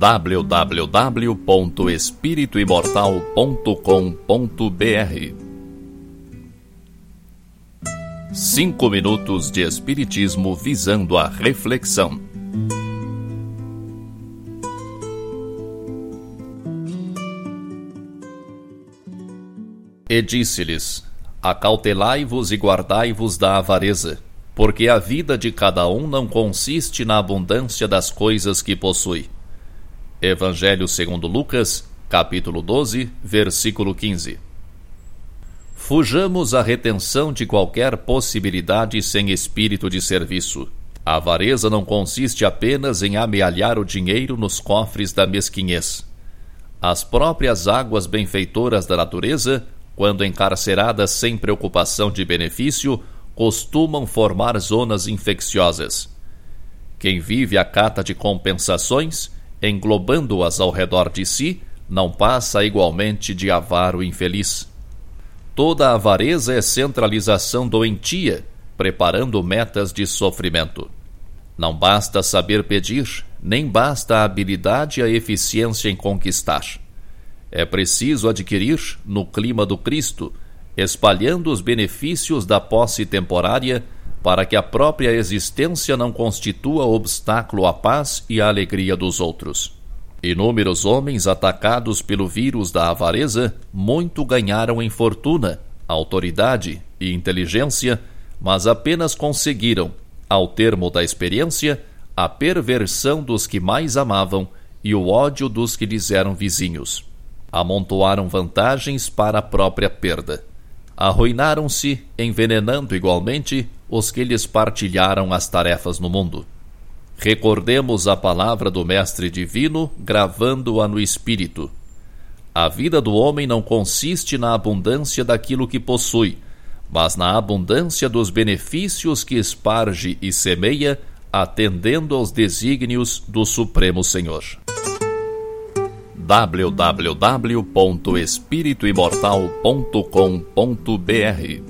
www.espirituimortal.com.br Cinco minutos de Espiritismo visando a reflexão. E disse-lhes: Acautelai-vos e guardai-vos da avareza, porque a vida de cada um não consiste na abundância das coisas que possui. Evangelho segundo Lucas, capítulo 12, versículo 15. Fujamos a retenção de qualquer possibilidade sem espírito de serviço. A avareza não consiste apenas em amealhar o dinheiro nos cofres da mesquinhez. As próprias águas benfeitoras da natureza quando encarceradas sem preocupação de benefício, costumam formar zonas infecciosas. Quem vive a cata de compensações, englobando-as ao redor de si, não passa igualmente de avaro infeliz. Toda avareza é centralização doentia, preparando metas de sofrimento. Não basta saber pedir, nem basta a habilidade e a eficiência em conquistar. É preciso adquirir, no clima do Cristo, espalhando os benefícios da posse temporária, para que a própria existência não constitua obstáculo à paz e à alegria dos outros. Inúmeros homens atacados pelo vírus da avareza muito ganharam em fortuna, autoridade e inteligência, mas apenas conseguiram, ao termo da experiência, a perversão dos que mais amavam e o ódio dos que lhes eram vizinhos amontoaram vantagens para a própria perda. Arruinaram-se, envenenando igualmente os que lhes partilharam as tarefas no mundo. Recordemos a palavra do Mestre Divino, gravando-a no espírito. A vida do homem não consiste na abundância daquilo que possui, mas na abundância dos benefícios que esparge e semeia, atendendo aos desígnios do Supremo Senhor www.espirituimortal.com.br